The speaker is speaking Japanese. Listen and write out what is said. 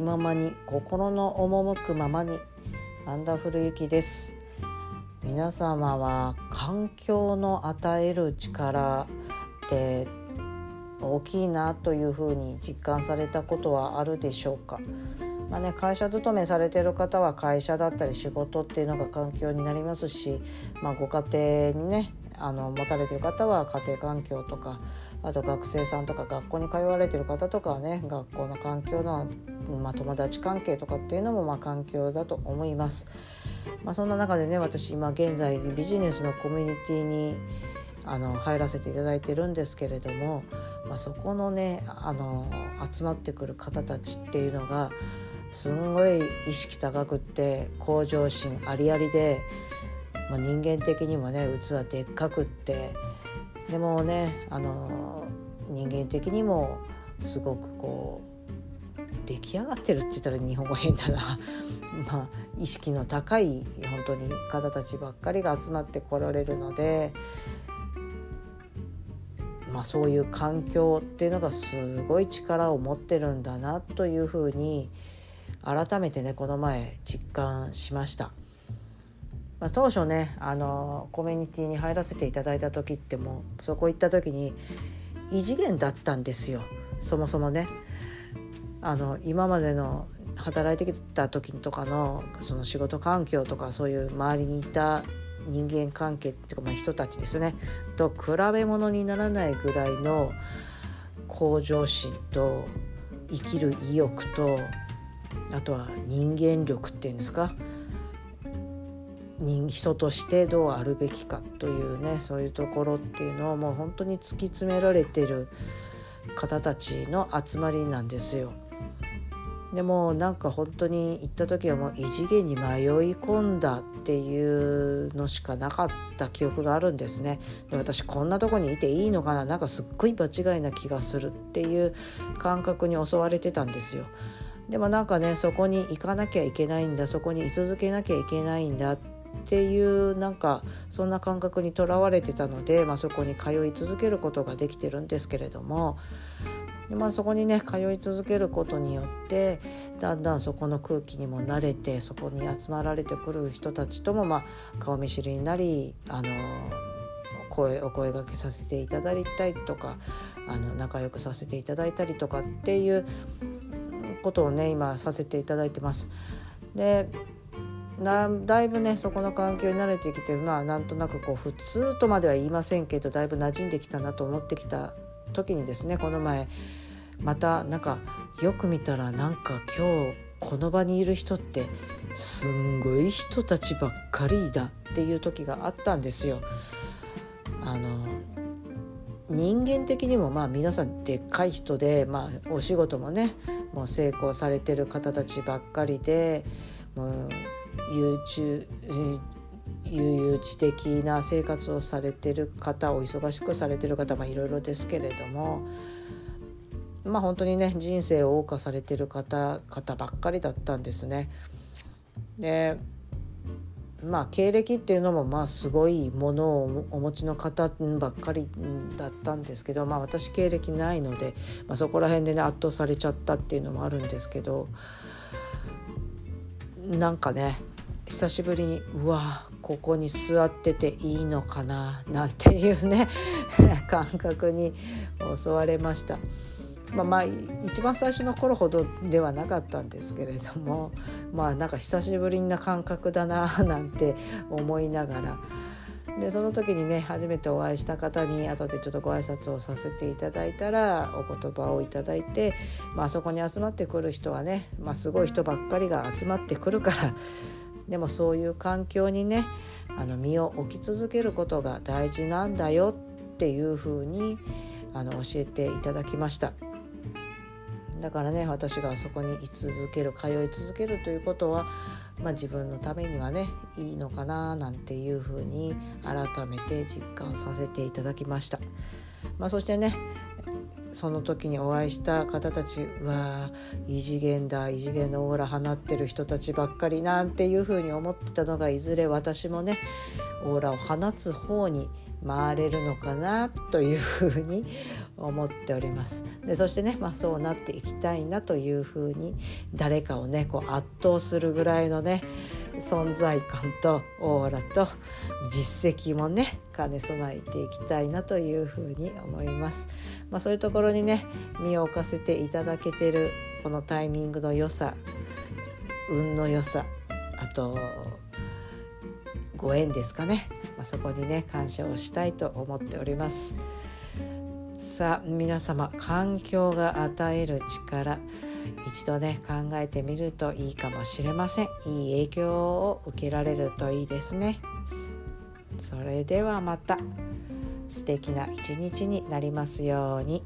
気ままに心の赴くままにワンダフルゆきです。皆様は環境の与える力って大きいなというふうに実感されたことはあるでしょうか？まあね、会社勤めされてる方は会社だったり仕事っていうのが環境になりますし、まあ、ご家庭にねあの持たれてる方は家庭環境とかあと学生さんとか学校に通われてる方とかはね学校の環境の、まあ、友達関係とかっていうのもまあ環境だと思います。まあ、そんな中でね私今現在ビジネスのコミュニティにあの入らせていただいてるんですけれども、まあ、そこのねあの集まってくる方たちっていうのがすんごい意識高くって向上心ありありで、まあ、人間的にもね器でっかくってでもねあの人間的にもすごくこう出来上がってるって言ったら日本語変だな まあ意識の高い本当に方たちばっかりが集まってこられるので。まあ、そういう環境っていうのがすごい力を持ってるんだなというふうに改めてねこの前実感しました。まあ、当初ねあのコミュニティに入らせていただいた時ってもうそこ行った時に異次元だったんですよ。そもそもね。あの今までの働いてきた時とかのその仕事環境とかそういう周りにいた人間関係っていうかまあ人たちですね。と比べ物にならないぐらいの向上心と生きる意欲とあとは人間力っていうんですか。人人としてどうあるべきかというねそういうところっていうのをもう本当に突き詰められてる方たちの集まりなんですよ。でもなんか本当に行った時はもう異次元に迷い込んだっていうのしかなかった記憶があるんですね。で私こんなとこにいていいのかななんかすっごい場違いな気がするっていう感覚に襲われてたんですよ。でもなんかねそこに行かなきゃいけないんだそこに居続けなきゃいけないんだっっていうなんかそんな感覚にとらわれてたので、まあ、そこに通い続けることができてるんですけれども、まあ、そこにね通い続けることによってだんだんそこの空気にも慣れてそこに集まられてくる人たちとも、まあ、顔見知りになりあの声お声がけさせていただいたりとかあの仲良くさせていただいたりとかっていうことをね今させていただいてます。でだいぶねそこの環境に慣れてきてまあなんとなくこう普通とまでは言いませんけどだいぶ馴染んできたなと思ってきた時にですねこの前またなんかよく見たらなんか今日この場にいる人ってすんごい人たちばっかりだっていう時があったんですよ。あの人間的にもまあ皆さんでっかい人で、まあ、お仕事もねもう成功されてる方たちばっかりでもう悠々自適な生活をされてる方お忙しくされてる方いろいろですけれどもまあ本当にね人生を謳歌されてる方方ばっかりだったんですね。でまあ経歴っていうのもまあすごいものをお持ちの方ばっかりだったんですけどまあ私経歴ないので、まあ、そこら辺でね圧倒されちゃったっていうのもあるんですけどなんかね久しぶりにうわここに座ってていいのかななんていうね 感覚に襲われました。まあ、まあ一番最初の頃ほどではなかったんですけれどもまあなんか久しぶりな感覚だななんて思いながらでその時にね初めてお会いした方に後でちょっとご挨拶をさせていただいたらお言葉をいただいて、まあそこに集まってくる人はね、まあ、すごい人ばっかりが集まってくるからでもそういう環境にねあの身を置き続けることが大事なんだよっていうふうにあの教えていただきました。だからね私があそこに居続ける通い続けるということは、まあ、自分のためにはねいいのかななんていうふうに改めて実感させていただきました。まあ、そしてねその時にお会いした方たちは異次元だ異次元のオーラ放ってる人たちばっかりなんていうふうに思ってたのがいずれ私もねオーラを放つ方に回れるのかなというふうに思っておりますでそしてね、まあ、そうなっていきたいなというふうに誰かをねこう圧倒するぐらいのね存在感とオーラと実績もね兼ね備えていきたいなというふうに思います。まあ、そういうところにね身を置かせていただけてるこのタイミングの良さ運の良さあとご縁ですかね、まあ、そこにね感謝をしたいと思っております。さあ皆様環境が与える力一度ね考えてみるといいかもしれませんいい影響を受けられるといいですねそれではまた素敵な一日になりますように。